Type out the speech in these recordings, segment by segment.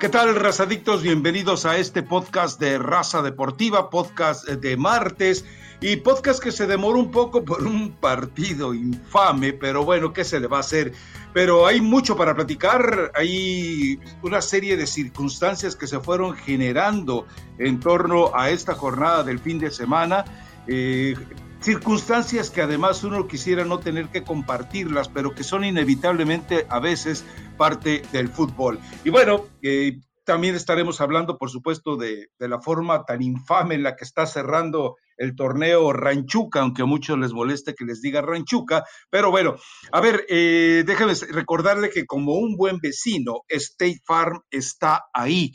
¿Qué tal, razadictos? Bienvenidos a este podcast de Raza Deportiva, podcast de martes y podcast que se demoró un poco por un partido infame, pero bueno, ¿qué se le va a hacer? Pero hay mucho para platicar, hay una serie de circunstancias que se fueron generando en torno a esta jornada del fin de semana. Eh, circunstancias que además uno quisiera no tener que compartirlas, pero que son inevitablemente a veces parte del fútbol. Y bueno, eh, también estaremos hablando, por supuesto, de, la forma tan infame en la que está cerrando el torneo Ranchuca, aunque a muchos les moleste que les diga Ranchuca. Pero bueno, a ver, eh, déjenme recordarle que como un buen vecino, State Farm está ahí.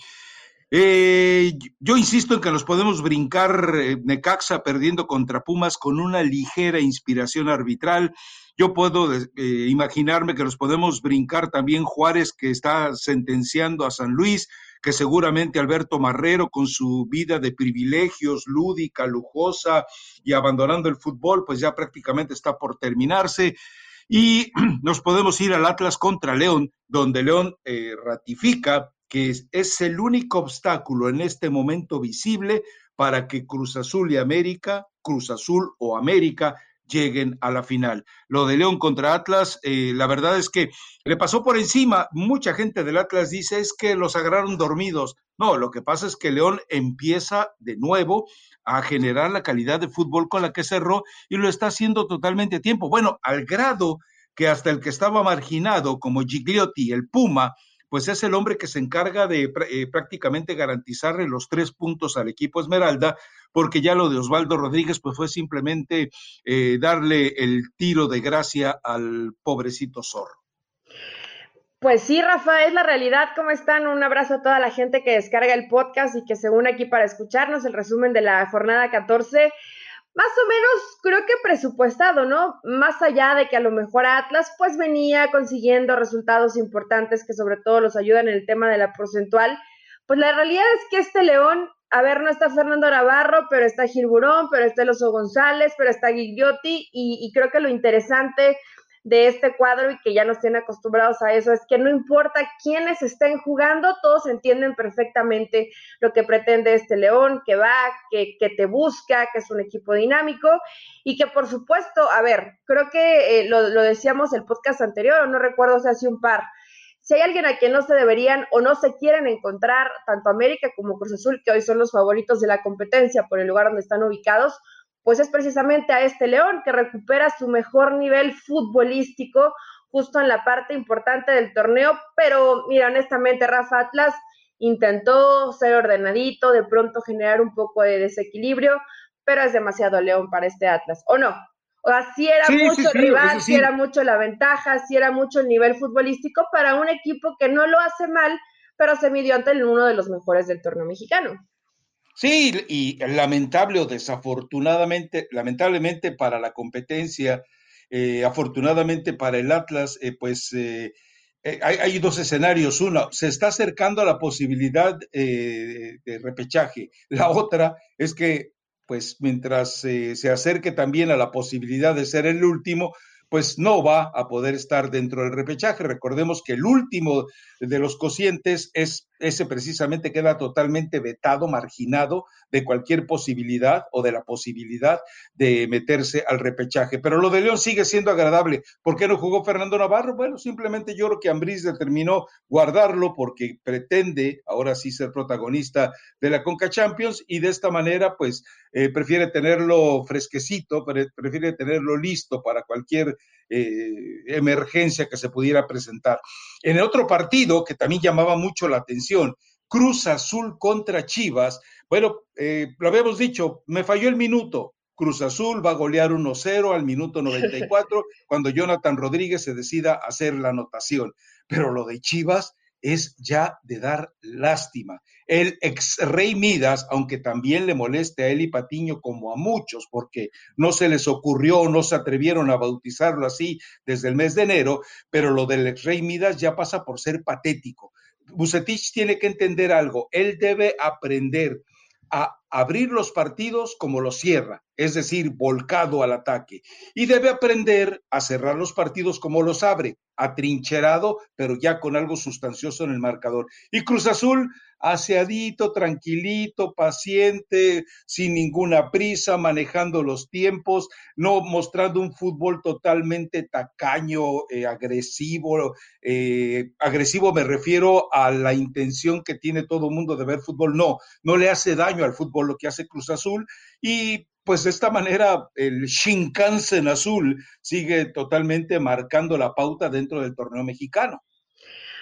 Eh, yo insisto en que nos podemos brincar eh, Necaxa perdiendo contra Pumas con una ligera inspiración arbitral. Yo puedo eh, imaginarme que nos podemos brincar también Juárez que está sentenciando a San Luis, que seguramente Alberto Marrero con su vida de privilegios, lúdica, lujosa y abandonando el fútbol, pues ya prácticamente está por terminarse. Y nos podemos ir al Atlas contra León, donde León ratifica que es, el único obstáculo en este momento visible para que Cruz Azul y América, Cruz Azul o América lleguen a la final. Lo de León contra Atlas, eh, la verdad es que le pasó por encima. Mucha gente del Atlas dice es que los agarraron dormidos. No, lo que pasa es que León empieza de nuevo a generar la calidad de fútbol con la que cerró y lo está haciendo totalmente a tiempo. Bueno, al grado que hasta el que estaba marginado, como Gigliotti, el Puma, pues es el hombre que se encarga de eh, prácticamente garantizarle los tres puntos al equipo Esmeralda, porque ya lo de Osvaldo Rodríguez, pues fue simplemente eh, darle el tiro de gracia al pobrecito zorro. Pues sí, Rafa, es la realidad. ¿Cómo están? Un abrazo a toda la gente que descarga el podcast y que se une aquí para escucharnos el resumen de la jornada 14 más o menos creo que presupuestado, ¿no? Más allá de que a lo mejor Atlas pues venía consiguiendo resultados importantes que sobre todo los ayudan en el tema de la porcentual, pues la realidad es que este León, a ver, no está Fernando Navarro, pero está Gilburón, pero está Eloso González, pero está y, y creo que lo interesante de este cuadro y que ya nos tienen acostumbrados a eso es que no importa quiénes estén jugando, todos entienden perfectamente lo que pretende este León, que va, que, que te busca, que es un equipo dinámico y que por supuesto, a ver, creo que eh, lo, lo, decíamos el podcast anterior, no recuerdo si hace un par. Si hay alguien a quien no se deberían o no se quieren encontrar, tanto América como Cruz Azul, que hoy son los favoritos de la competencia por el lugar donde están ubicados, pues es precisamente a este León que recupera su mejor nivel futbolístico justo en la parte importante del torneo, pero mira, honestamente, Rafa Atlas intentó ser ordenadito, de pronto generar un poco de desequilibrio, pero es demasiado León para este Atlas, ¿o no? O sea, sí era mucho rival, sí. era mucho la ventaja, sí era mucho el nivel futbolístico para un equipo que no lo hace mal, pero se midió ante uno de los mejores del torneo mexicano. Sí, y lamentable o desafortunadamente, lamentablemente para la competencia, eh, afortunadamente para el Atlas, eh, pues eh, hay, hay, dos escenarios. Uno, se está acercando a la posibilidad de repechaje. La otra es que, pues mientras se acerque también a la posibilidad de ser el último, pues no va a poder estar dentro del repechaje. Recordemos que el último de los cocientes es ese precisamente queda totalmente vetado, marginado de cualquier posibilidad o de la posibilidad de meterse al repechaje. Pero lo de León sigue siendo agradable. ¿Por qué no jugó Fernando Navarro? Bueno, simplemente yo creo que Ambriz determinó guardarlo porque pretende ahora sí ser protagonista de la Conca Champions y de esta manera pues eh, prefiere tenerlo fresquecito, prefiere tenerlo listo para cualquier eh, emergencia que se pudiera presentar. En el otro partido que también llamaba mucho la atención, Cruz Azul contra Chivas, bueno, eh, lo habíamos dicho, me falló el minuto. Cruz Azul va a golear 1-0 al minuto 94 cuando Jonathan Rodríguez se decida hacer la anotación. Pero lo de Chivas, es ya de dar lástima. El ex rey Midas, aunque también le moleste a y Patiño como a muchos, porque no se les ocurrió o no se atrevieron a bautizarlo así desde el mes de enero, pero lo del ex rey Midas ya pasa por ser patético. Bucetich tiene que entender algo, él debe aprender a abrir los partidos como los cierra, es decir, volcado al ataque, y debe aprender a cerrar los partidos como los abre, atrincherado, pero ya con algo sustancioso en el marcador. Y Cruz Azul, aseadito, tranquilito, paciente, sin ninguna prisa, manejando los tiempos, no mostrando un fútbol totalmente tacaño, eh, agresivo. Eh, agresivo me refiero a la intención que tiene todo mundo de ver fútbol. No, no le hace daño al fútbol lo que hace Cruz Azul. Y pues de esta manera el Shinkansen azul sigue totalmente marcando la pauta dentro del torneo mexicano.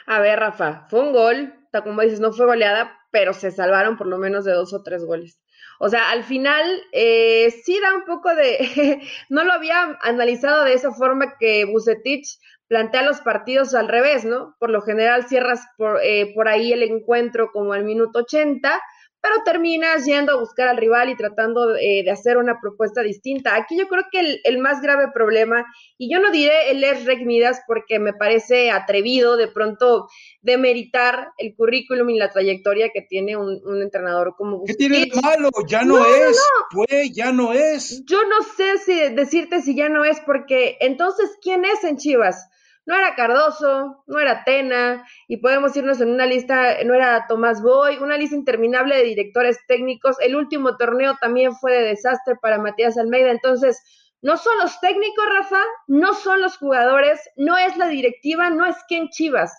A ver, Rafa, fue un gol, como dices, no fue goleada, pero se salvaron por lo menos de dos o tres goles. O sea, al final eh, sí da un poco de, no lo había analizado de esa forma que Bucetich plantea los partidos al revés, ¿no? Por lo general cierras por, eh, por ahí el encuentro como al minuto 80 pero terminas yendo a buscar al rival y tratando eh, de hacer una propuesta distinta. Aquí yo creo que el, más grave problema, y yo no diré el es Midas porque me parece atrevido de pronto demeritar el currículum y la trayectoria que tiene un, entrenador como ¿Qué tiene de malo? Ya no, es, fue, ya no es. Yo no sé si decirte si ya no es, porque entonces, ¿quién es en Chivas? No era Cardoso, no era Tena, y podemos irnos en una lista, no era Tomás Boy, una lista interminable de directores técnicos. El último torneo también fue de desastre para Matías Almeida. Entonces, no son los técnicos, Rafa, no son los jugadores, no es la directiva, no es Ken Chivas,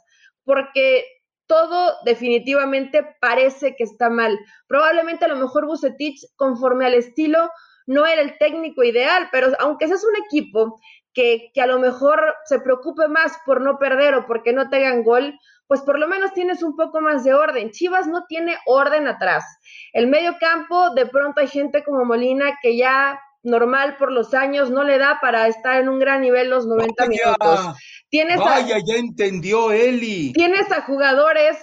porque todo definitivamente parece que está mal. Probablemente a lo mejor Bucetich, conforme al estilo, no era el técnico ideal, pero aunque seas un equipo que, a lo mejor se preocupe más por no perder o porque no tengan gol, pues por lo menos tienes un poco más de orden. Chivas no tiene orden atrás. El medio campo, de pronto hay gente como Molina que ya normal por los años no le da para estar en un gran nivel los 90 minutos. Tienes vaya, ya entendió Eli. Tienes a jugadores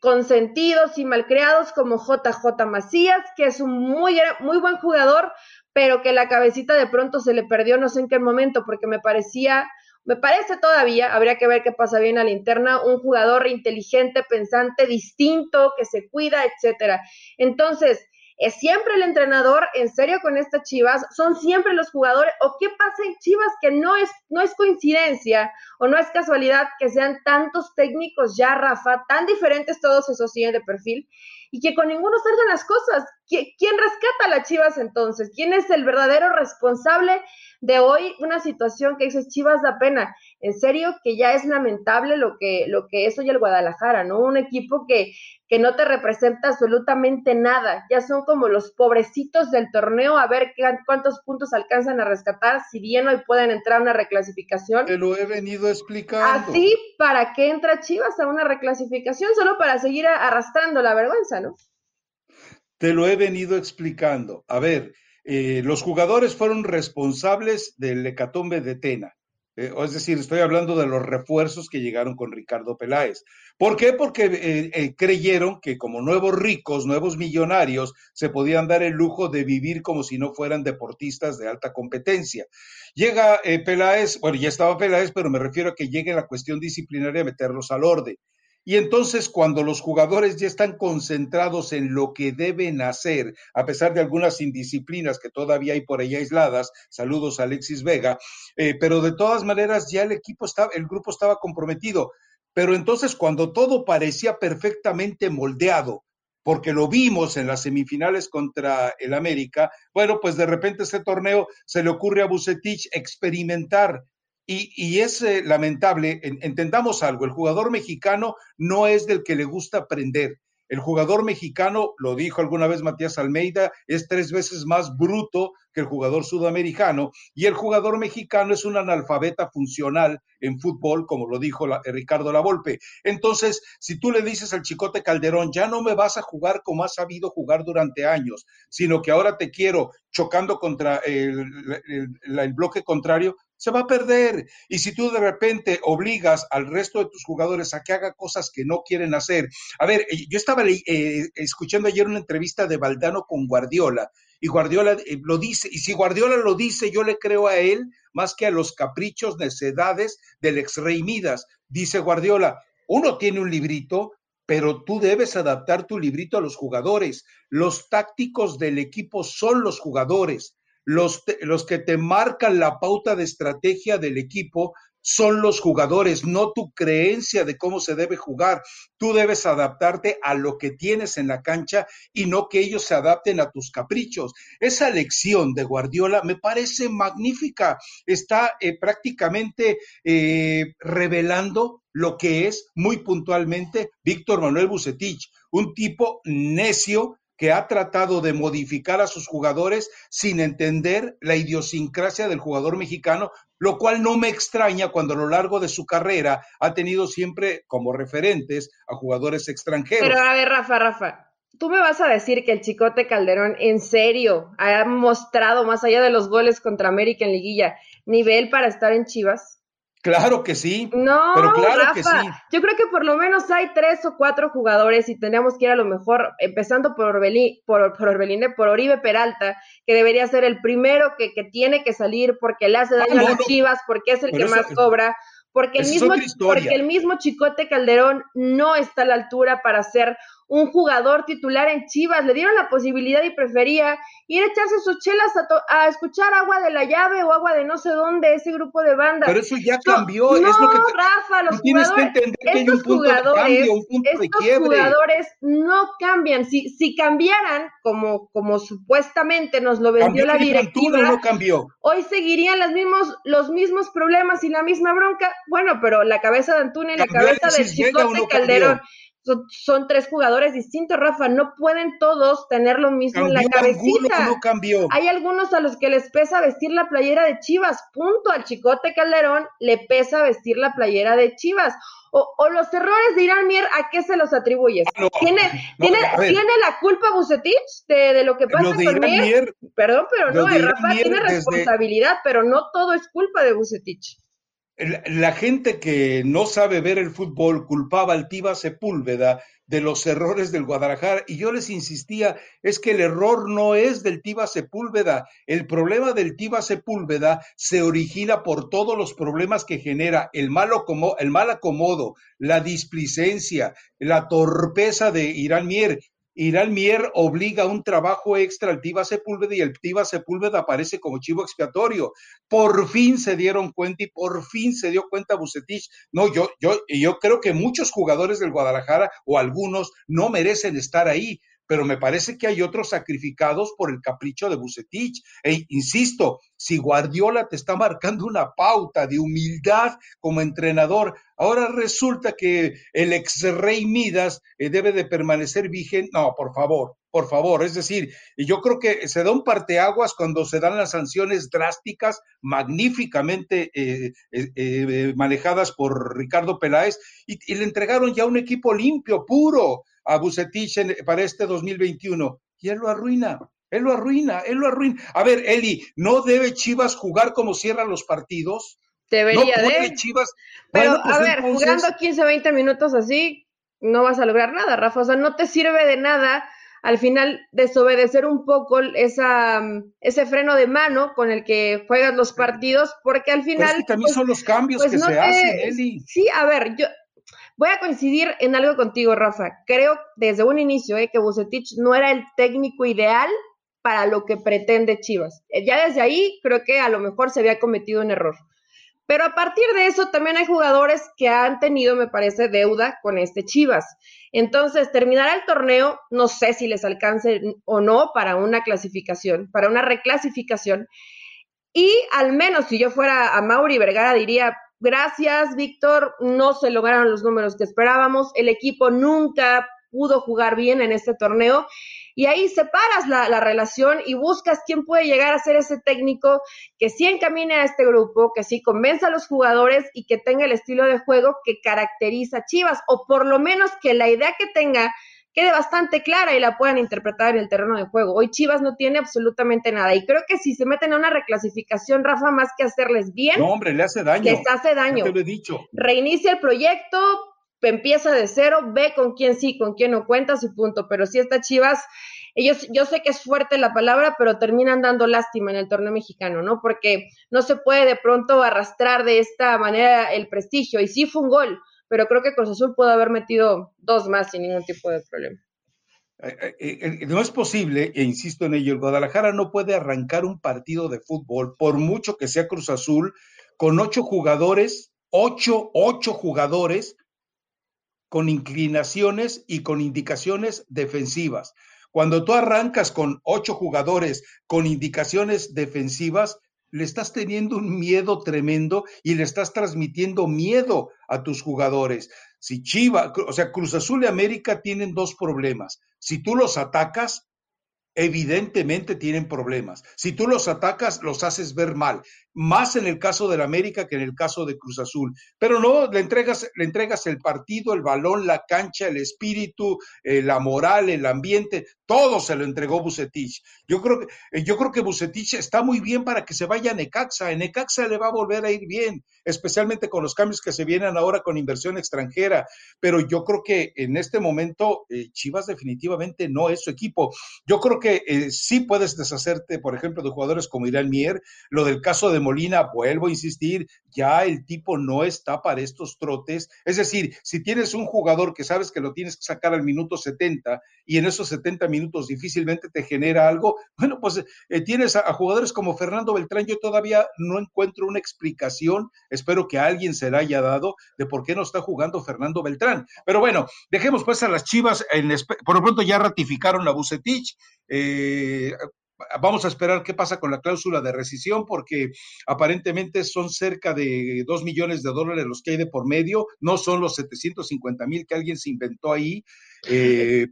consentidos y malcriados como JJ Macías, que es un muy, muy buen jugador, pero que la cabecita de pronto se le perdió no sé en qué momento, porque me parecía, me parece todavía, habría que ver qué pasa bien a la interna, un jugador inteligente, pensante, distinto, que se cuida, etcétera. Entonces, ¿Es siempre el entrenador en serio con estas Chivas? ¿Son siempre los jugadores? ¿O qué pasa en Chivas que no es, no es coincidencia o no es casualidad que sean tantos técnicos ya, Rafa, tan diferentes todos esos siguen de perfil y que con ninguno salgan las cosas? ¿Quién rescata a las Chivas entonces? ¿Quién es el verdadero responsable de hoy una situación que dices Chivas da pena? En serio que ya es lamentable lo que, lo que es hoy el Guadalajara, ¿no? Un equipo que que no te representa absolutamente nada. Ya son como los pobrecitos del torneo a ver cuántos puntos alcanzan a rescatar, si bien hoy pueden entrar a una reclasificación. Te lo he venido explicando. Así, ¿para qué entra Chivas a una reclasificación? Solo para seguir arrastrando la vergüenza, ¿no? Te lo he venido explicando. A ver, eh, los jugadores fueron responsables del hecatombe de Tena. Eh, es decir, estoy hablando de los refuerzos que llegaron con Ricardo Peláez. ¿Por qué? Porque eh, eh, creyeron que como nuevos ricos, nuevos millonarios, se podían dar el lujo de vivir como si no fueran deportistas de alta competencia. Llega Peláez, bueno, ya estaba Peláez, pero me refiero a que llegue la cuestión disciplinaria a meterlos al orden. Y entonces cuando los jugadores ya están concentrados en lo que deben hacer, a pesar de algunas indisciplinas que todavía hay por ahí aisladas, saludos a Alexis Vega, eh, pero de todas maneras ya el equipo estaba, el grupo estaba comprometido. Pero entonces cuando todo parecía perfectamente moldeado, porque lo vimos en las semifinales contra el América, bueno, pues de repente ese torneo se le ocurre a Bucetich experimentar y, es eh, lamentable, entendamos algo, el jugador mexicano no es del que le gusta aprender. El jugador mexicano, lo dijo alguna vez Matías Almeida, es tres veces más bruto que el jugador sudamericano y el jugador mexicano es un analfabeta funcional en fútbol, como lo dijo la, Ricardo Lavolpe. Entonces, si tú le dices al Chicote Calderón, ya no me vas a jugar como has sabido jugar durante años, sino que ahora te quiero chocando contra el bloque contrario, se va a perder. Y si tú de repente obligas al resto de tus jugadores a que haga cosas que no quieren hacer. A ver, eh, yo estaba eh, escuchando ayer una entrevista de Valdano con Guardiola y Guardiola eh, lo dice, y si Guardiola lo dice, yo le creo a él más que a los caprichos, necedades del ex rey Midas. Dice Guardiola, uno tiene un librito, pero tú debes adaptar tu librito a los jugadores. Los tácticos del equipo son los jugadores los, los que te marcan la pauta de estrategia del equipo son los jugadores, no tu creencia de cómo se debe jugar. Tú debes adaptarte a lo que tienes en la cancha y no que ellos se adapten a tus caprichos. Esa lección de Guardiola me parece magnífica. Está eh, prácticamente eh, revelando lo que es muy puntualmente Víctor Manuel Bucetich, un tipo necio que ha tratado de modificar a sus jugadores sin entender la idiosincrasia del jugador mexicano, lo cual no me extraña cuando a lo largo de su carrera ha tenido siempre como referentes a jugadores extranjeros. Pero a ver, Rafa, Rafa, tú me vas a decir que el Chicote Calderón en serio ha mostrado, más allá de los goles contra América en liguilla, nivel para estar en Chivas. Claro que sí. No, pero claro Rafa, que sí. Yo creo que por lo menos hay tres o cuatro jugadores y tenemos que ir a lo mejor, empezando por Orbelín, por, por por Oribe Peralta, que debería ser el primero que, que tiene que salir porque le hace daño ah, a las Chivas, porque es el que más cobra, porque el, mismo, porque el mismo Chicote Calderón no está a la altura para ser un jugador titular en Chivas, le dieron la posibilidad y prefería ir a echarse sus chelas a, escuchar agua de la llave o agua de no sé dónde, ese grupo de banda. Pero eso ya cambió, es lo que Rafa, los jugadores, estos jugadores, estos jugadores no cambian, si, si cambiaran como, como supuestamente nos lo vendió la directiva, no cambió. hoy seguirían los mismos, los mismos problemas y la misma bronca, bueno, pero la cabeza de Antuna y la cabeza de Chicote Calderón son, tres jugadores distintos, Rafa. No pueden todos tener lo mismo en la cabecita. No cambió. Hay algunos a los que les pesa vestir la playera de Chivas. Punto. Al Chicote Calderón le pesa vestir la playera de Chivas. O, los errores de Irán Mier, ¿a qué se los atribuyes? ¿Tiene, ¿tiene, ¿Tiene la culpa Bucetich de, lo que pasa con Mier? Perdón, pero no, Rafa tiene responsabilidad, pero no todo es culpa de Bucetich la gente que no sabe ver el fútbol culpaba al Tiva Sepúlveda de los errores del Guadalajara y yo les insistía, es que el error no es del Tiva Sepúlveda, el problema del Tiva Sepúlveda se origina por todos los problemas que genera el, malo como, el mal acomodo, la displicencia, la torpeza de Irán Mier Irán Mier obliga a un trabajo extra al Tiva Sepúlveda y el Tiva Sepúlveda aparece como chivo expiatorio. Por fin se dieron cuenta y por fin se dio cuenta Bucetich. No, yo, yo, yo creo que muchos jugadores del Guadalajara o algunos no merecen estar ahí pero me parece que hay otros sacrificados por el capricho de Bucetich. E insisto, si Guardiola te está marcando una pauta de humildad como entrenador, ahora resulta que el ex rey Midas eh, debe de permanecer vigente. No, por favor, por favor. Es decir, yo creo que se da un parteaguas cuando se dan las sanciones drásticas, magníficamente eh, eh, manejadas por Ricardo Peláez, y le entregaron ya un equipo limpio, puro a Bucetich para este 2021 y él lo arruina. Él lo arruina, él lo arruina. A ver, Eli, ¿no debe Chivas jugar como cierran los partidos? Debería no de. Chivas. Pero, pues a ver, jugando 15, 20 minutos así, no vas a lograr nada, Rafa. O sea, no te sirve de nada al final desobedecer un poco esa, ese freno de mano con el que juegas los partidos, porque al final. Pero también pues, son los cambios pues que se hacen, Eli. Sí, a ver, yo, Voy a coincidir en algo contigo, Rafa. Creo desde un inicio eh, que Bucetich no era el técnico ideal para lo que pretende Chivas. Eh, ya desde ahí creo que a lo mejor se había cometido un error. Pero a partir de eso también hay jugadores que han tenido, me parece, deuda con este Chivas. Entonces, terminará el torneo, no sé si les alcance o no para una clasificación, para una reclasificación. Y al menos si yo fuera a Mauri Vergara diría, Gracias, Víctor. No se lograron los números que esperábamos. El equipo nunca pudo jugar bien en este torneo. Y ahí separas la, la, relación y buscas quién puede llegar a ser ese técnico que sí encamine a este grupo, que sí convenza a los jugadores y que tenga el estilo de juego que caracteriza a Chivas, o por lo menos que la idea que tenga quede bastante clara y la puedan interpretar en el terreno de juego. Hoy Chivas no tiene absolutamente nada y creo que si se meten a una reclasificación, Rafa, más que hacerles bien, no, hombre, le hace daño. Les hace daño. te lo he dicho. Reinicia el proyecto, empieza de cero, ve con quién sí, con quién no cuentas y punto. Pero si está Chivas, ellos, yo sé que es fuerte la palabra, pero terminan dando lástima en el torneo mexicano, ¿no? Porque no se puede de pronto arrastrar de esta manera el prestigio. Y sí fue un gol, pero creo que Cruz Azul pudo haber metido dos más sin ningún tipo de problema. Eh, eh, eh, no es posible, e insisto en ello, el Guadalajara no puede arrancar un partido de fútbol, por mucho que sea Cruz Azul, con ocho jugadores ocho, ocho jugadores con inclinaciones y con indicaciones defensivas. Cuando tú arrancas con ocho jugadores con indicaciones defensivas, le estás teniendo un miedo tremendo y le estás transmitiendo miedo a tus jugadores. Si Chiva, o sea, Cruz Azul y América tienen dos problemas. Si tú los atacas, evidentemente tienen problemas. Si tú los atacas, los haces ver mal, más en el caso del América que en el caso de Cruz Azul. Pero no, le entregas, le entregas el partido, el balón, la cancha, el espíritu, eh, la moral, el ambiente, todo se lo entregó Bucetich. Yo creo que, eh, yo creo que Bucetich está muy bien para que se vaya a Necaxa. En Necaxa le va a volver a ir bien, especialmente con los cambios que se vienen ahora con inversión extranjera. Pero yo creo que en este momento eh, Chivas definitivamente no es su equipo. Yo creo que sí puedes deshacerte, por ejemplo, de jugadores como Irán Mier. Lo del caso de Molina, vuelvo a insistir, ya el tipo no está para estos trotes. Es decir, si tienes un jugador que sabes que lo tienes que sacar al minuto 70 y en esos 70 minutos difícilmente te genera algo, bueno, pues eh, tienes a, jugadores como Fernando Beltrán. Yo todavía no encuentro una explicación, espero que alguien se la haya dado, de por qué no está jugando Fernando Beltrán. Pero bueno, dejemos pues a las Chivas, en, por lo pronto ya ratificaron la Bucetich. Eh, Vamos a esperar qué pasa con la cláusula de rescisión, porque aparentemente son cerca de dos millones de dólares los que hay de por medio, no son los 750 mil que alguien se inventó ahí. Eh,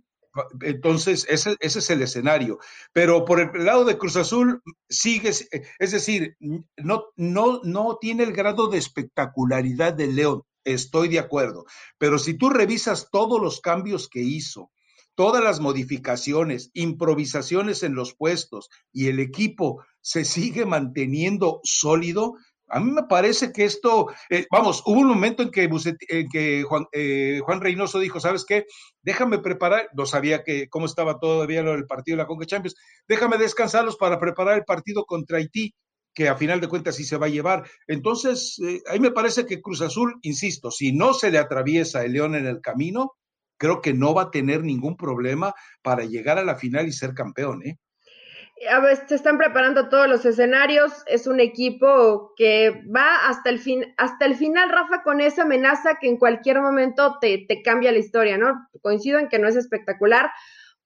entonces, ese, ese, es el escenario. Pero por el lado de Cruz Azul, sigue, es decir, no, no, no tiene el grado de espectacularidad de León, estoy de acuerdo. Pero si tú revisas todos los cambios que hizo, todas las modificaciones, improvisaciones en los puestos y el equipo se sigue manteniendo sólido, a mí me parece que esto, eh, vamos, hubo un momento en que, en que Juan, eh, Juan, Reynoso dijo, ¿sabes qué? Déjame preparar, no sabía que cómo estaba todavía el partido de la Conca Champions, déjame descansarlos para preparar el partido contra Haití que a final de cuentas sí se va a llevar. Entonces, eh, a me parece que Cruz Azul, insisto, si no se le atraviesa el León en el camino, creo que no va a tener ningún problema para llegar a la final y ser campeón, ¿eh? A ver, se están preparando todos los escenarios. Es un equipo que va hasta el fin, hasta el final, Rafa, con esa amenaza que en cualquier momento te, te cambia la historia, ¿no? Coincido en que no es espectacular.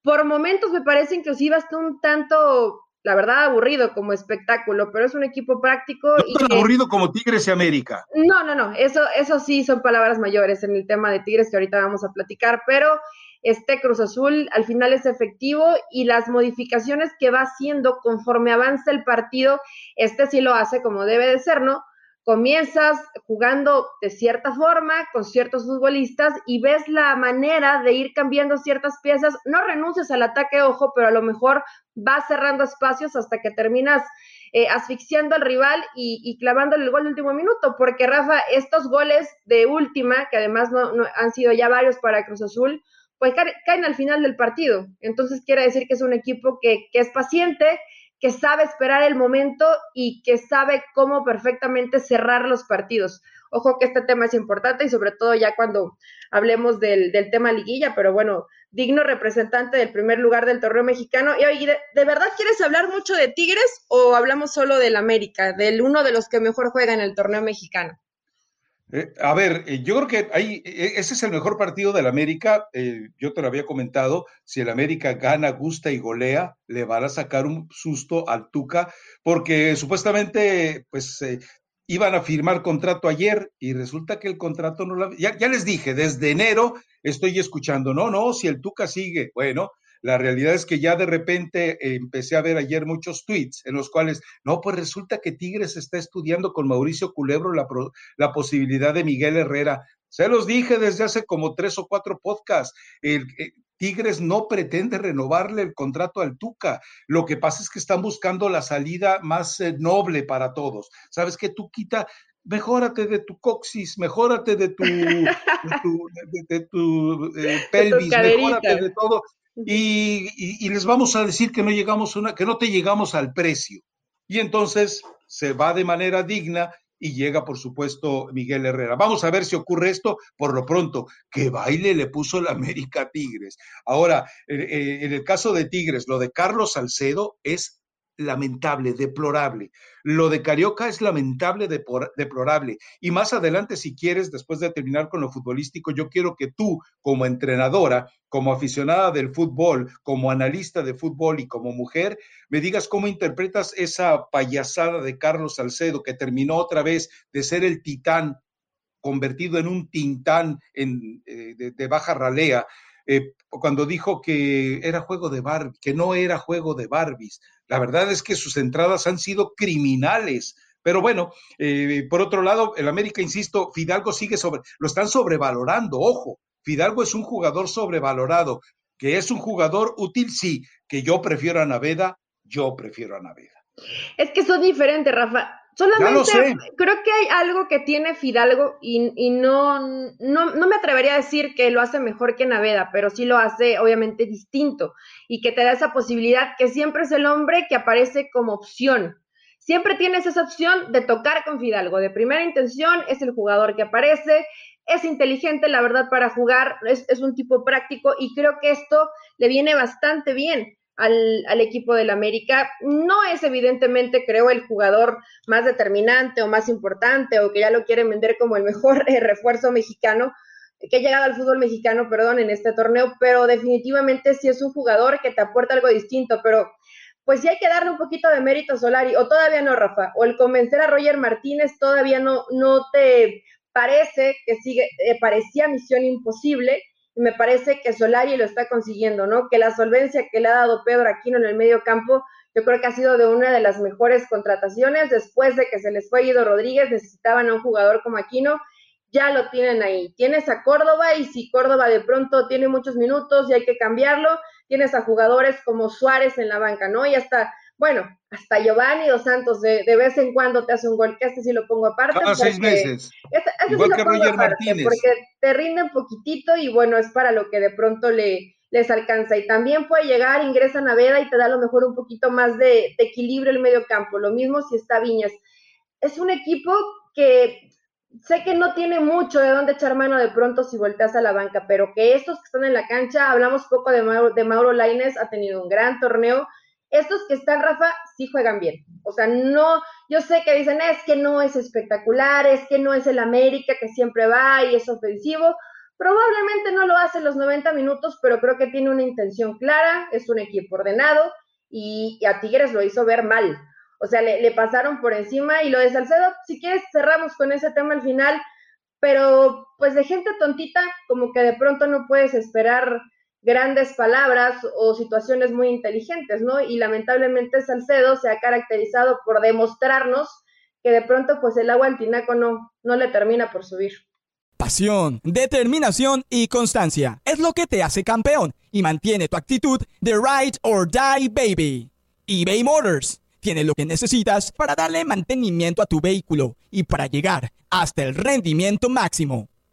Por momentos me parece inclusive hasta un tanto la verdad, aburrido como espectáculo, pero es un equipo práctico. No y aburrido como Tigres y América. No, no, no, eso, eso sí son palabras mayores en el tema de Tigres que ahorita vamos a platicar, pero este Cruz Azul al final es efectivo y las modificaciones que va haciendo conforme avanza el partido, este sí lo hace como debe de ser, ¿no? Comienzas jugando de cierta forma con ciertos futbolistas y ves la manera de ir cambiando ciertas piezas, no renuncies al ataque, ojo, pero a lo mejor vas cerrando espacios hasta que terminas eh, asfixiando al rival y, y, clavándole el gol de último minuto, porque Rafa, estos goles de última, que además no, han sido ya varios para Cruz Azul, pues caen al final del partido. Entonces quiere decir que es un equipo que, que es paciente, que sabe esperar el momento y que sabe cómo perfectamente cerrar los partidos. Ojo que este tema es importante y sobre todo ya cuando hablemos del, tema liguilla, pero bueno, digno representante del primer lugar del torneo mexicano. Y ¿de, ¿de, verdad quieres hablar mucho de Tigres o hablamos solo del América, del uno de los que mejor juega en el torneo mexicano? Eh, a ver, eh, yo creo que ahí, eh, ese es el mejor partido del América. yo te lo había comentado. Si el América gana, gusta y golea, le van a sacar un susto al Tuca, porque supuestamente, pues, iban a firmar contrato ayer y resulta que el contrato no lo. Ya, ya les dije, desde enero estoy escuchando, no, no, si el Tuca sigue, bueno, la realidad es que ya de repente eh, empecé a ver ayer muchos tweets en los cuales, no, pues resulta que Tigres está estudiando con Mauricio Culebro la, la posibilidad de Miguel Herrera. Se los dije desde hace como tres o cuatro podcasts. El, eh, Tigres no pretende renovarle el contrato al Tuca. Lo que pasa es que están buscando la salida más eh, noble para todos. ¿Sabes qué? quita mejórate de tu coxis, mejórate de tu, de tu, pelvis, mejórate de todo y, les vamos a decir que no llegamos una, que no te llegamos al precio. Y entonces se va de manera digna y llega, por supuesto, Miguel Herrera. Vamos a ver si ocurre esto por lo pronto. ¿Qué baile le puso la América Tigres? Ahora, en el caso de Tigres, lo de Carlos Salcedo es lamentable, deplorable. Lo de Carioca es lamentable, deplorable. Y más adelante, si quieres, después de terminar con lo futbolístico, yo quiero que tú, como entrenadora, como aficionada del fútbol, como analista de fútbol y como mujer, me digas cómo interpretas esa payasada de Carlos Salcedo, que terminó otra vez de ser el titán convertido en un tintán eh, de, baja ralea, eh, cuando dijo que era juego de Barbie, que no era juego de Barbies. La verdad es que sus entradas han sido criminales. Pero bueno, eh, por otro lado, el América, insisto, Fidalgo sigue sobre, lo están sobrevalorando, ojo, Fidalgo es un jugador sobrevalorado, que es un jugador útil, sí, que yo prefiero a Naveda, yo prefiero a Naveda. Es que son diferentes, Rafa. Solamente creo que hay algo que tiene Fidalgo y, no, no, no, me atrevería a decir que lo hace mejor que Naveda, pero sí lo hace obviamente distinto y que te da esa posibilidad que siempre es el hombre que aparece como opción. Siempre tienes esa opción de tocar con Fidalgo. De primera intención es el jugador que aparece, es inteligente, la verdad, para jugar, es, es un tipo práctico y creo que esto le viene bastante bien al, al, equipo del América. No es evidentemente, creo, el jugador más determinante o más importante o que ya lo quieren vender como el mejor eh, refuerzo mexicano que ha llegado al fútbol mexicano, perdón, en este torneo, pero definitivamente sí es un jugador que te aporta algo distinto, pero pues sí hay que darle un poquito de mérito a Solari, o todavía no, Rafa, o el convencer a Roger Martínez todavía no, no te parece que sigue, eh, parecía misión imposible, me parece que Solari lo está consiguiendo, ¿no? Que la solvencia que le ha dado Pedro Aquino en el medio campo, yo creo que ha sido de una de las mejores contrataciones. Después de que se les fue Guido Rodríguez, necesitaban a un jugador como Aquino, ya lo tienen ahí. Tienes a Córdoba y si Córdoba de pronto tiene muchos minutos y hay que cambiarlo, tienes a jugadores como Suárez en la banca, ¿no? Y hasta bueno, hasta Giovanni Dos Santos de, de, vez en cuando te hace un gol, que este sí lo pongo aparte. Cada seis meses. Este, este Igual que Roger Martínez. Porque te rinde un poquitito y bueno, es para lo que de pronto le, les alcanza. Y también puede llegar, ingresa Naveda y te da a lo mejor un poquito más de, de equilibrio el medio campo. Lo mismo si está Viñas. Es un equipo que sé que no tiene mucho de dónde echar mano de pronto si volteas a la banca, pero que estos que están en la cancha, hablamos poco de Mauro, de Mauro Laines, ha tenido un gran torneo estos que están, Rafa, sí juegan bien. O sea, no, yo sé que dicen, es que no es espectacular, es que no es el América que siempre va y es ofensivo. Probablemente no lo hace los 90 minutos, pero creo que tiene una intención clara, es un equipo ordenado y, a Tigres lo hizo ver mal. O sea, le, le, pasaron por encima y lo de Salcedo, si quieres cerramos con ese tema al final, pero pues de gente tontita, como que de pronto no puedes esperar grandes palabras o situaciones muy inteligentes, ¿no? Y lamentablemente Salcedo se ha caracterizado por demostrarnos que de pronto pues el agua al tinaco no, no le termina por subir. Pasión, determinación y constancia es lo que te hace campeón y mantiene tu actitud de ride or die baby. eBay Motors tiene lo que necesitas para darle mantenimiento a tu vehículo y para llegar hasta el rendimiento máximo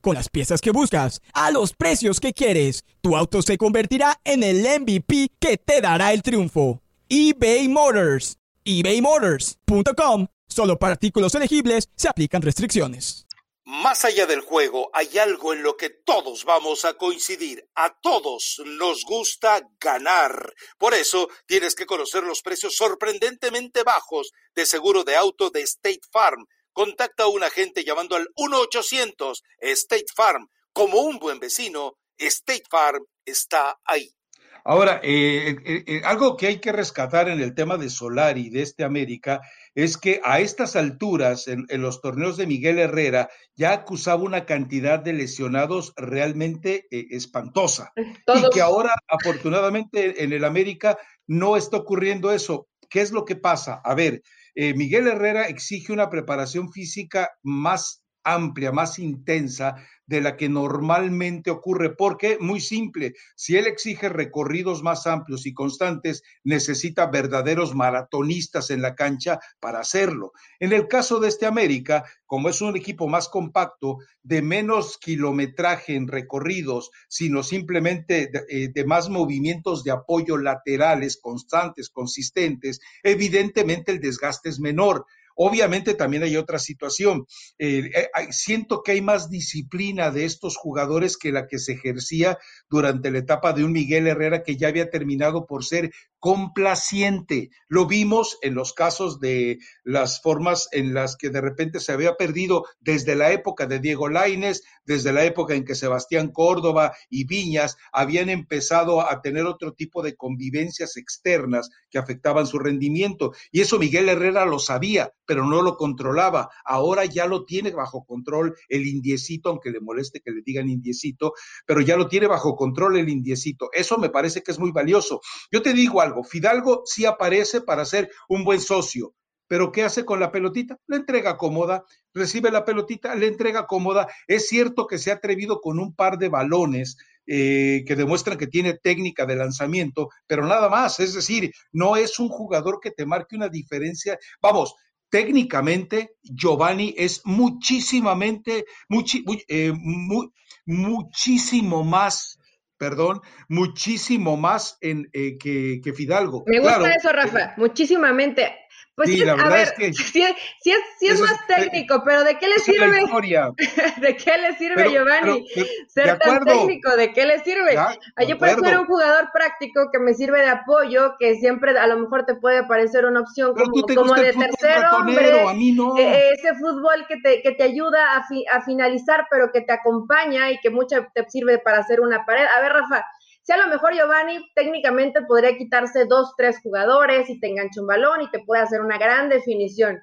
con las piezas que buscas, a los precios que quieres. Tu auto se convertirá en el MVP que te dará el triunfo. eBay Motors. ebaymotors.com. Solo para artículos elegibles se aplican restricciones. Más allá del juego, hay algo en lo que todos vamos a coincidir. A todos nos gusta ganar. Por eso tienes que conocer los precios sorprendentemente bajos de seguro de auto de State Farm Contacta a un agente llamando al 1-800 State Farm. Como un buen vecino, State Farm está ahí. Ahora, eh, eh, eh, algo que hay que rescatar en el tema de Solari, de este América, es que a estas alturas, en, los torneos de Miguel Herrera, ya acusaba una cantidad de lesionados realmente espantosa. Y que ahora, afortunadamente, en el América no está ocurriendo eso. ¿Qué es lo que pasa? A ver, eh, Miguel Herrera exige una preparación física más amplia, más intensa de la que normalmente ocurre, porque muy simple, si él exige recorridos más amplios y constantes, necesita verdaderos maratonistas en la cancha para hacerlo. En el caso de este América, como es un equipo más compacto, de menos kilometraje en recorridos, sino simplemente de, eh, de más movimientos de apoyo laterales constantes, consistentes, evidentemente el desgaste es menor. Obviamente también hay otra situación. Eh, eh, siento que hay más disciplina de estos jugadores que la que se ejercía durante la etapa de un Miguel Herrera que ya había terminado por ser complaciente. Lo vimos en los casos de las formas en las que de repente se había perdido desde la época de Diego Laines, desde la época en que Sebastián Córdoba y Viñas habían empezado a tener otro tipo de convivencias externas que afectaban su rendimiento. Y eso Miguel Herrera lo sabía, pero no lo controlaba. Ahora ya lo tiene bajo control el indiecito, aunque le moleste que le digan indiecito, pero ya lo tiene bajo control el indiecito. Eso me parece que es muy valioso. Yo te digo algo, Fidalgo sí aparece para ser un buen socio, pero ¿qué hace con la pelotita? La entrega cómoda, recibe la pelotita, le entrega cómoda. Es cierto que se ha atrevido con un par de balones eh, que demuestran que tiene técnica de lanzamiento, pero nada más. Es decir, no es un jugador que te marque una diferencia. Vamos, técnicamente Giovanni es muchísimamente, eh, muchísimo más, perdón, muchísimo más en, eh, que, que, Fidalgo. Me gusta eso, Rafa, muchísimamente. Pues sí, a ver, si, es, es más técnico, pero ¿de qué le sirve? ¿De qué le sirve Giovanni ser tan técnico? ¿De qué le sirve? Yo puedo ser un jugador práctico que me sirve de apoyo, que siempre a lo mejor te puede parecer una opción como, como de tercer hombre, e, ese fútbol que te, que te ayuda a, a finalizar, pero que te acompaña y que mucho te sirve para hacer una pared. A ver, Rafa, si a lo mejor Giovanni técnicamente podría quitarse dos, tres jugadores y te engancha un balón y te puede hacer una gran definición.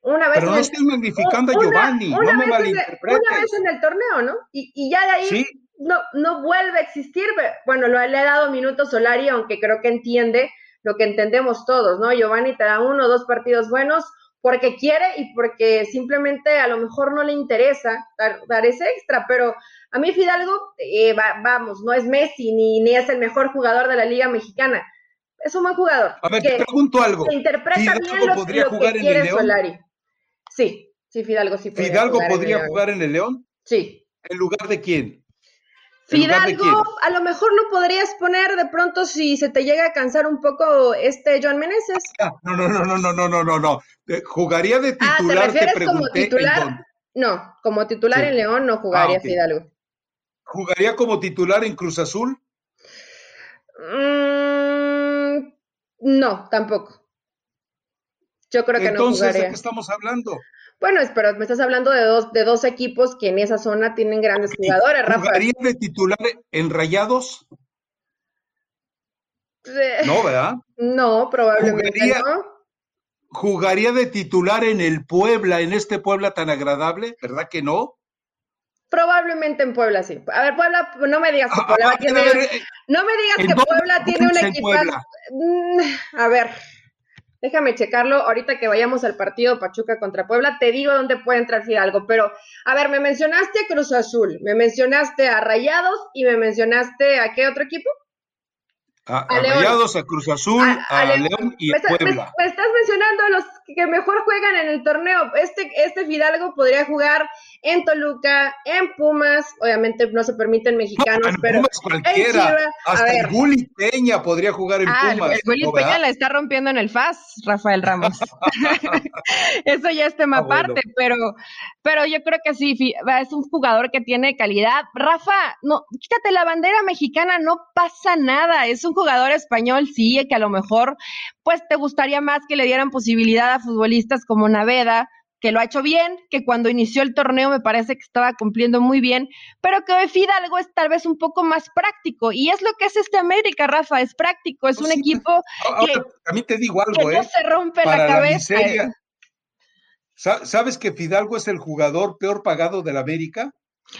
Una vez Pero no magnificando a Giovanni, no me malinterpretes. Una vez en el torneo, ¿no? Y, y ya de ahí no, no vuelve a existir. Bueno, lo, le ha dado minutos Solari, aunque creo que entiende lo que entendemos todos, ¿no? Giovanni te da uno o dos partidos buenos porque quiere y porque simplemente a lo mejor no le interesa dar, dar ese extra, pero a mí Fidalgo, eh, vamos, no es Messi ni, ni es el mejor jugador de la Liga Mexicana. Es un buen jugador. A ver, te pregunto algo. interpreta Fidalgo bien lo, podría jugar en el León? Solari. Sí, sí, Fidalgo sí podría ¿Fidalgo podría jugar en el León? Sí. ¿En lugar de quién? Fidalgo, a lo mejor lo podrías poner de pronto si se te llega a cansar un poco este John Meneses. Ah, no, no, no, no, no, no, no, no, no. Jugaría de titular, ah, ¿te, refieres como titular? No, como titular en León no jugaría ah, Fidalgo. ¿Jugaría como titular en Cruz Azul? Mm, no, tampoco. Yo creo que no jugaría. ¿de qué estamos hablando? Bueno, pero me estás hablando de dos, de dos equipos que en esa zona tienen grandes jugadores, Rafa. ¿Jugaría de titular en Rayados? No, ¿verdad? No, probablemente no. ¿Jugaría de titular en el Puebla, en este Puebla tan agradable? ¿Verdad que no? Probablemente en Puebla sí. A ver, Puebla, no me digas que ah, Puebla ah, tiene. Eh, no me digas que Puebla tiene un equipo. Mm, a ver, déjame checarlo. Ahorita que vayamos al partido Pachuca contra Puebla, te digo dónde puede entrar Fidalgo. Pero, a ver, me mencionaste a Cruz Azul, me mencionaste a Rayados y me mencionaste a qué otro equipo? A, Rayados, a Cruz Azul, a, León, y a Puebla. Me, estás mencionando los que mejor juegan en el torneo. Este, este Fidalgo podría jugar en Toluca, en Pumas, obviamente no se permiten mexicanos, en pero Pumas cualquiera, hasta el Gulli Peña podría jugar en ah, Pumas. El Gulli Peña la está rompiendo en el FAS, Rafael Ramos. Eso ya es tema ah, aparte, pero, pero yo creo que sí, es un jugador que tiene calidad. Rafa, no, quítate la bandera mexicana, no pasa nada, es un jugador español, sí, que a lo mejor pues te gustaría más que le dieran posibilidad a futbolistas como Naveda, que lo ha hecho bien, que cuando inició el torneo me parece que estaba cumpliendo muy bien, pero que hoy Fidalgo es tal vez un poco más práctico. Y es lo que es este América, Rafa, es práctico, es pues un equipo que, a mí te digo algo, no ¿eh? se rompe la cabeza. ¿Sabes que Fidalgo es el jugador peor pagado de la América,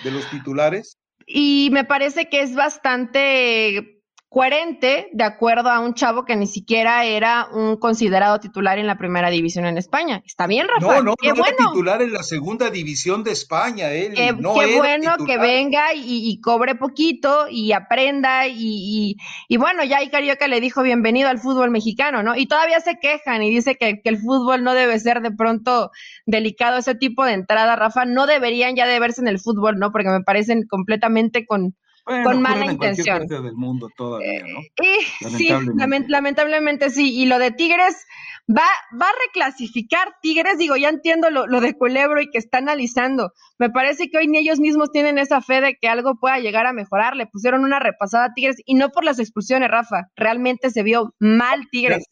de los titulares? Y me parece que es bastante coherente de acuerdo a un chavo que ni siquiera era un considerado titular en la primera división en España. Está bien, Rafa. No, no, qué no bueno. era titular en la segunda división de España. Él. Qué, no qué bueno que venga y, y, cobre poquito y aprenda y, y, y bueno, ya Carioca le dijo bienvenido al fútbol mexicano, ¿no? Y todavía se quejan y dice que, que el fútbol no debe ser de pronto delicado ese tipo de entrada, Rafa. No deberían ya de verse en el fútbol, ¿no? Porque me parecen completamente con con mala intención. del mundo todavía, ¿no? Eh, sí, lamentablemente sí. Y lo de Tigres va, va a reclasificar Tigres, digo, ya entiendo lo, lo, de Culebro y que está analizando. Me parece que hoy ni ellos mismos tienen esa fe de que algo pueda llegar a mejorar. Le pusieron una repasada a Tigres y no por las expulsiones, Rafa. Realmente se vio mal Tigres.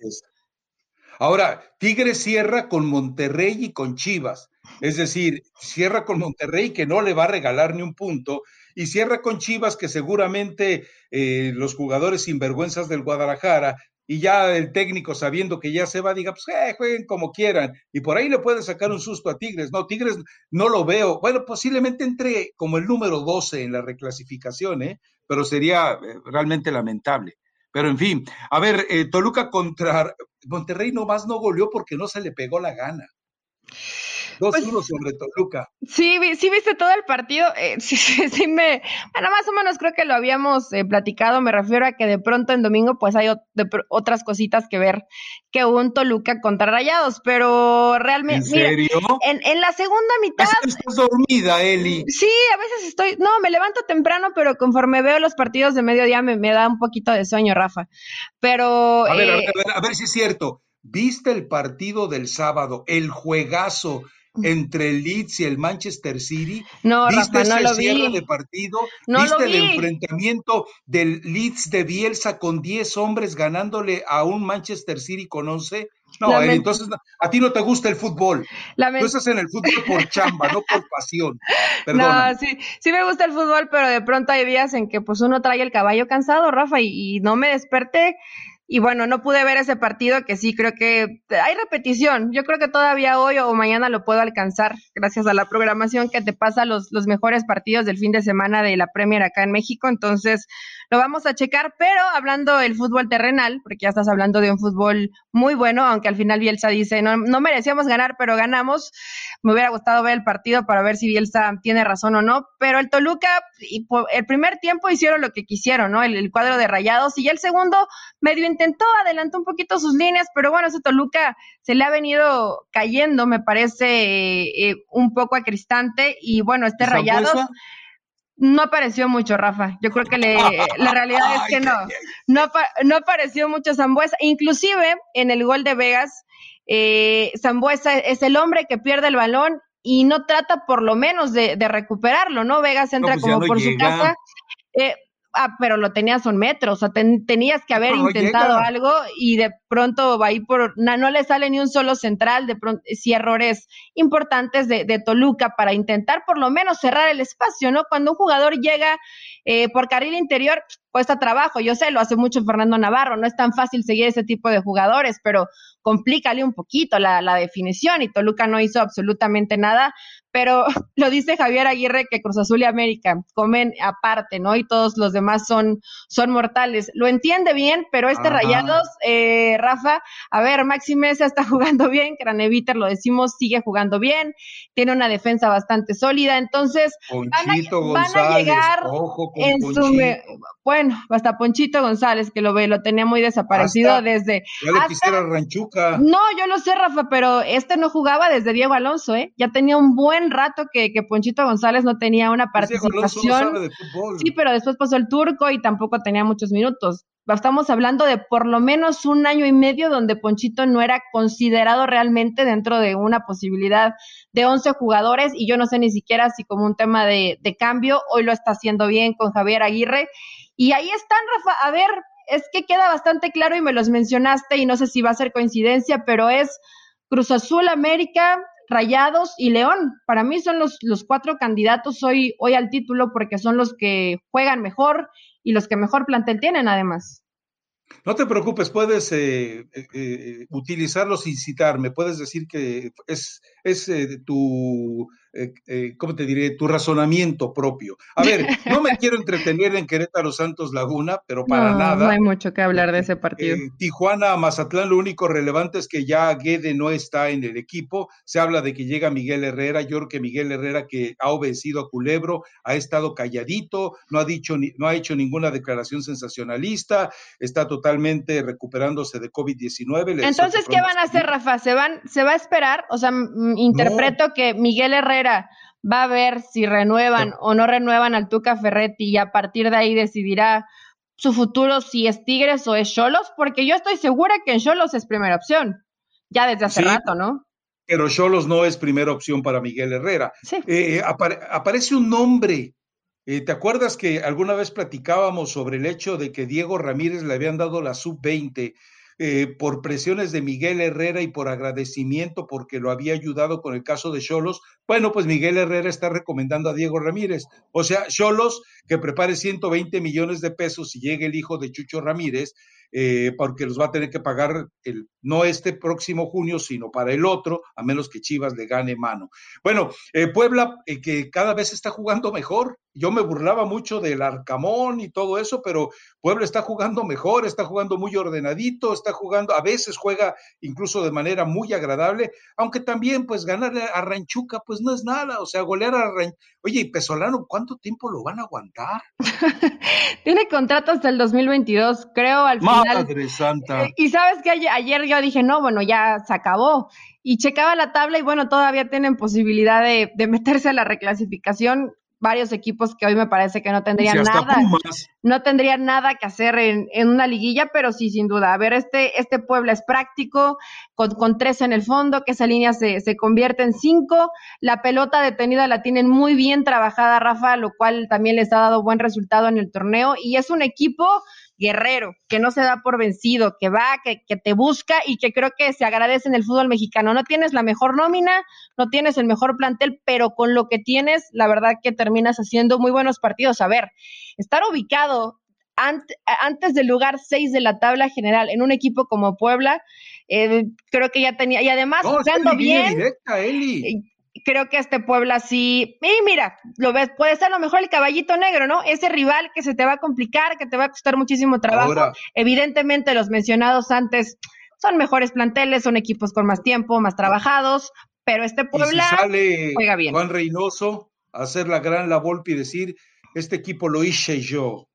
Ahora, Tigres cierra con Monterrey y con Chivas. Es decir, cierra con Monterrey que no le va a regalar ni un punto y cierra con Chivas que seguramente eh, los jugadores sinvergüenzas del Guadalajara y ya el técnico sabiendo que ya se va, diga, pues eh, jueguen como quieran. Y por ahí le puede sacar un susto a Tigres. No, Tigres no lo veo. Bueno, posiblemente entre como el número 12 en la reclasificación, ¿eh? pero sería eh, realmente lamentable. Pero en fin, a ver, Toluca contra Monterrey nomás no goleó porque no se le pegó la gana. 2-1 pues, sobre Toluca. Sí, sí viste todo el partido. Eh, sí, sí, me. Bueno, más o menos creo que lo habíamos eh, platicado. Me refiero a que de pronto en domingo, pues hay otras cositas que ver que un Toluca contra Rayados. Pero realmente. ¿En serio? en, la segunda mitad. Estás dormida, Eli. Sí, a veces estoy. No, me levanto temprano, pero conforme veo los partidos de mediodía me, me da un poquito de sueño, Rafa. Pero. A ver, a, eh, ver, a, ver, a ver si es cierto. ¿Viste el partido del sábado? El juegazo entre el Leeds y el Manchester City? No, ¿Viste Rafa, no lo vi. de partido? No ¿Viste el enfrentamiento del Leeds de Bielsa con 10 hombres ganándole a un Manchester City con 11? No, Lament- entonces a ti no te gusta el fútbol. Lament- Tú estás en el fútbol por chamba, no por pasión. Perdona. No, sí, sí me gusta el fútbol, pero de pronto hay días en que pues uno trae el caballo cansado, Rafa, y, y no me desperté. Y bueno, no pude ver ese partido que sí creo que hay repetición. Yo creo que todavía hoy o mañana lo puedo alcanzar gracias a la programación que te pasa los, los mejores partidos del fin de semana de la Premier acá en México. Entonces, lo vamos a checar, pero hablando del fútbol terrenal, porque ya estás hablando de un fútbol muy bueno, aunque al final Bielsa dice, no, no merecíamos ganar, pero ganamos. Me hubiera gustado ver el partido para ver si Bielsa tiene razón o no, pero el Toluca, el primer tiempo hicieron lo que quisieron, ¿no? El, el cuadro de rayados, y ya el segundo medio intentó, adelantó un poquito sus líneas, pero bueno, ese Toluca se le ha venido cayendo, me parece, eh, eh, un poco a Cristante, y bueno, este rayados no apareció mucho, Rafa. Yo creo que le, la realidad es que no, no, no apareció mucho Zambuesa. Inclusive en el gol de Vegas, eh, Zambuesa es el hombre que pierde el balón y no trata por lo menos de, de recuperarlo, ¿no? Vegas entra pues como no por su casa. Eh, ah, pero lo tenías un metro, o sea, ten- tenías que haber No intentado llega. algo y de pronto va ahí por, na- no le sale ni un solo central, de pronto, sí errores importantes de, de Toluca para intentar por lo menos cerrar el espacio, ¿no? Cuando un jugador llega eh, por carril interior, cuesta trabajo, yo sé, lo hace mucho Fernando Navarro, no es tan fácil seguir ese tipo de jugadores, pero complícale un poquito la, la definición y Toluca no hizo absolutamente nada, pero lo dice Javier Aguirre que Cruz Azul y América comen aparte, ¿no? Y todos los demás son, son mortales. Lo entiende bien, pero este Ajá. Rayados, eh, Rafa, a ver, Maxi Mesa está jugando bien, Craneviter lo decimos, sigue jugando bien, tiene una defensa bastante sólida, entonces van a- Ponchito van a González, llegar ojo con en su me- bueno, hasta Ponchito González, que lo ve, lo tenía muy desaparecido Hasta- desde Ya le hasta- no, yo lo sé, Rafa, pero este no jugaba desde Diego Alonso, ¿eh? Ya tenía un buen rato que, que Ponchito González no tenía una Alonso no participación. sabe de fútbol. Sí, pero después pasó el turco y tampoco tenía muchos minutos. Estamos hablando de por lo menos un año y medio donde Ponchito no era considerado realmente dentro de una posibilidad de 11 jugadores y yo no sé ni siquiera si como un tema de, de cambio, hoy lo está haciendo bien con Javier Aguirre. Y ahí están, Rafa, a ver, es que queda bastante claro y me los mencionaste y no sé si va a ser coincidencia, pero es Cruz Azul, América, Rayados y León. Para mí son los, los cuatro candidatos hoy, hoy al título porque son los que juegan mejor y los que mejor plantel tienen además. No te preocupes, puedes eh, eh, eh, utilizarlos sin citarme. Puedes decir que es, es tu eh, eh, ¿cómo te diré? Tu razonamiento propio. A ver, no me quiero entretener en Querétaro Santos Laguna, pero para nada. No hay mucho que hablar de ese partido. Eh, Tijuana, Mazatlán, lo único relevante es que ya Guede no está en el equipo. Se habla de que llega Miguel Herrera. Yo creo que Miguel Herrera, que ha obedecido a Culebro, ha estado calladito, no ha dicho, ni, no ha hecho ninguna declaración sensacionalista, está totalmente recuperándose de COVID-19. Entonces, ¿qué van a hacer, Rafa? ¿Se van, se va a esperar? O sea, interpreto que Miguel Herrera va a ver si renuevan o no renuevan al Tuca Ferretti y a partir de ahí decidirá su futuro si es Tigres o es Cholos, porque yo estoy segura que en Cholos es primera opción, ya desde hace rato, ¿no? Pero Cholos no es primera opción para Miguel Herrera. Eh, aparece un nombre. Eh, ¿Te acuerdas que alguna vez platicábamos sobre el hecho de que Diego Ramírez le habían dado la sub-20 eh, por presiones de Miguel Herrera y por agradecimiento porque lo había ayudado con el caso de Cholos, bueno, pues Miguel Herrera está recomendando a Diego Ramírez. O sea, Cholos que prepare 120 millones de pesos si llega el hijo de Chucho Ramírez, eh, porque los va a tener que pagar el, no este próximo junio, sino para el otro, a menos que Chivas le gane mano. Bueno, eh, Puebla, que cada vez está jugando mejor, yo me burlaba mucho del Arcamón y todo eso, pero Puebla está jugando mejor, está jugando muy ordenadito, está jugando, a veces juega incluso de manera muy agradable, aunque también pues ganar a Ranchuca pues no es nada, o sea, golear a Ranchuca. Oye, y Pesolano, ¿cuánto tiempo lo van a aguantar? Tiene contrato hasta el 2022, creo, al final. Madre santa. Eh, y sabes que ayer yo dije, no, bueno, ya se acabó. Y checaba la tabla y bueno, todavía tienen posibilidad de, de meterse a la reclasificación varios equipos que hoy me parece que no tendrían nada, no tendrían nada que hacer en, en, una liguilla, pero sí, sin duda. A ver, este, este Puebla es práctico, con, con tres en el fondo, que esa línea se, se convierte en cinco. La pelota detenida la tienen muy bien trabajada, Rafa, lo cual también les ha dado buen resultado en el torneo. Y es un equipo guerrero, que no se da por vencido, que va, que, que, te busca y que creo que se agradece en el fútbol mexicano. No tienes la mejor nómina, no tienes el mejor plantel, pero con lo que tienes, la verdad que terminas haciendo muy buenos partidos. A ver, estar ubicado antes del lugar 6 de la tabla general en un equipo como Puebla, eh, creo que ya tenía, y además jugando bien. Directa, Eli creo que este Puebla sí, y mira, lo ves, puede ser a lo mejor el caballito negro, ¿no? Ese rival que se te va a complicar, que te va a costar muchísimo trabajo. Evidentemente, los mencionados antes son mejores planteles, son equipos con más tiempo, más trabajados, pero este Puebla sale juega bien. Juan Reynoso a hacer la gran la y decir, este equipo lo hice yo.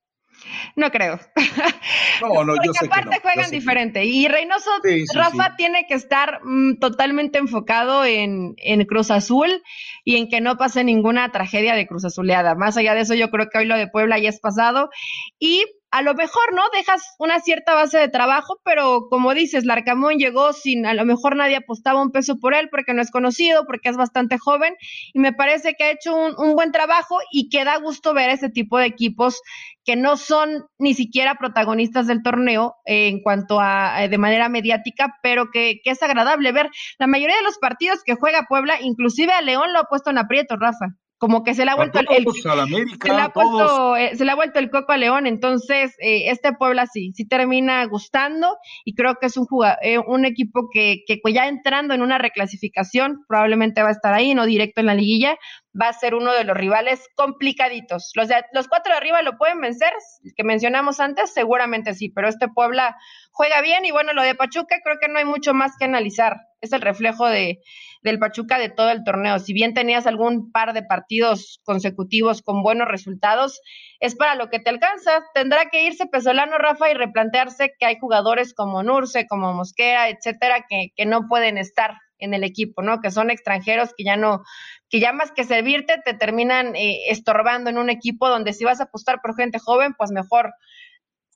No creo. No, no, yo sé aparte que no, juegan diferente. Y Reynoso, Rafa tiene que estar mm, totalmente enfocado en, en, Cruz Azul y en que no pase ninguna tragedia de Cruz Azuleada. Más allá de eso, yo creo que hoy lo de Puebla ya es pasado. Y a lo mejor, ¿no? Dejas una cierta base de trabajo, pero como dices, Larcamón llegó sin, a lo mejor nadie apostaba un peso por él porque no es conocido, porque es bastante joven, y me parece que ha hecho un, un buen trabajo y que da gusto ver ese tipo de equipos que no son ni siquiera protagonistas del torneo eh, en cuanto a eh, de manera mediática, pero que, que es agradable ver la mayoría de los partidos que juega Puebla, inclusive a León lo ha puesto en aprieto, Rafa como que se le ha vuelto el, se, le ha puesto, eh, se le ha vuelto el coco a León, entonces eh, este Puebla sí, sí termina gustando y creo que es un eh, un equipo que, que pues ya entrando en una reclasificación probablemente va a estar ahí, no directo en la liguilla, va a ser uno de los rivales complicaditos. Los, de, los cuatro de arriba lo pueden vencer, que mencionamos antes, seguramente sí, pero este Puebla juega bien y bueno, lo de Pachuca creo que no hay mucho más que analizar, es el reflejo de del Pachuca de todo el torneo. Si bien tenías algún par de partidos consecutivos con buenos resultados, es para lo que te alcanza. Tendrá que irse Pesolano, Rafa, y replantearse que hay jugadores como Nurse, como Mosquera, etcétera, que, que no pueden estar en el equipo, ¿no? Que son extranjeros que ya no, que ya más que servirte, te terminan eh, estorbando en un equipo donde si vas a apostar por gente joven, pues mejor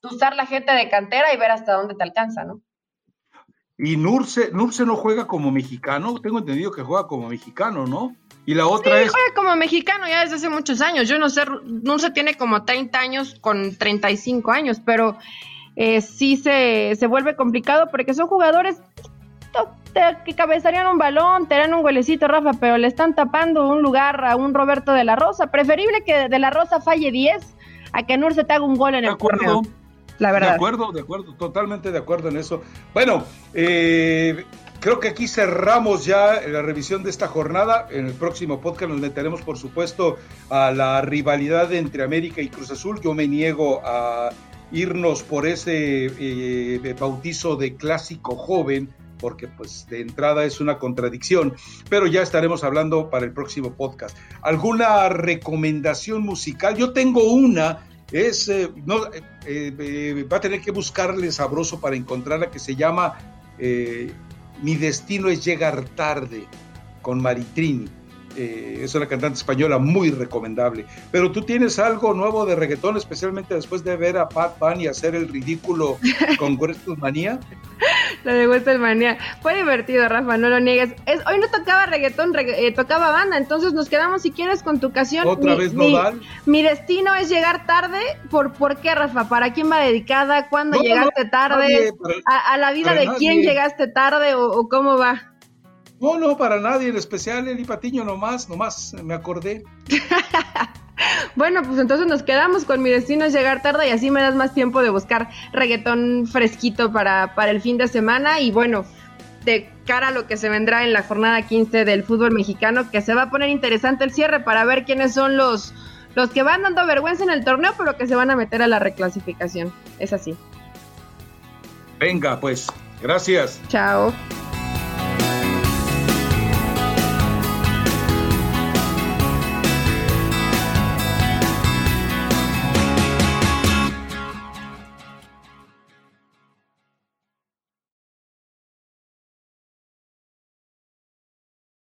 usar la gente de cantera y ver hasta dónde te alcanza, ¿no? Y Nurse, Nurse no juega como mexicano, tengo entendido que juega como mexicano, ¿no? Y la otra sí, es. juega como mexicano ya desde hace muchos años. Yo no sé, Nurse tiene como 30 años con 35 años, pero eh, sí se, se vuelve complicado porque son jugadores que cabezarían un balón, te dan un golecito, Rafa, pero le están tapando un lugar a un Roberto de la Rosa. Preferible que de la Rosa falle 10 a que Nurse te haga un gol en el torneo la verdad. De acuerdo, de acuerdo, totalmente de acuerdo en eso. Bueno, eh, creo que aquí cerramos ya la revisión de esta jornada. En el próximo podcast nos meteremos, por supuesto, a la rivalidad entre América y Cruz Azul. Yo me niego a irnos por ese eh, bautizo de clásico joven porque pues de entrada es una contradicción, pero ya estaremos hablando para el próximo podcast. ¿Alguna recomendación musical? Yo tengo una, es, eh, no, eh, eh, va a tener que buscarle sabroso para encontrarla, que se llama Mi destino es llegar tarde, con Maritrini. Eh, es una cantante española muy recomendable. Pero tú tienes algo nuevo de reggaetón, especialmente después de ver a Pat Bunny hacer el ridículo con Manía. Lo de Wrestle Manía. Fue divertido, Rafa, no lo niegues. Es, hoy no tocaba reggaetón, eh, tocaba banda, entonces nos quedamos, si quieres, con tu ocasión. Otra vez Nodal. Mi, destino es llegar tarde. ¿Por, ¿Por qué, Rafa? ¿Para quién va dedicada? ¿Cuándo llegaste tarde? a, la vida de quién llegaste tarde o cómo va? No, no, para nadie, en especial Eli Patiño, nomás, nomás me acordé. bueno, pues entonces nos quedamos con mi destino es llegar tarde y así me das más tiempo de buscar reggaetón fresquito para, para el fin de semana y bueno, de cara a lo que se vendrá en la jornada 15 del fútbol mexicano, que se va a poner interesante el cierre para ver quiénes son los, los que van dando vergüenza en el torneo, pero que se van a meter a la reclasificación. Es así. Venga, pues, gracias. Chao.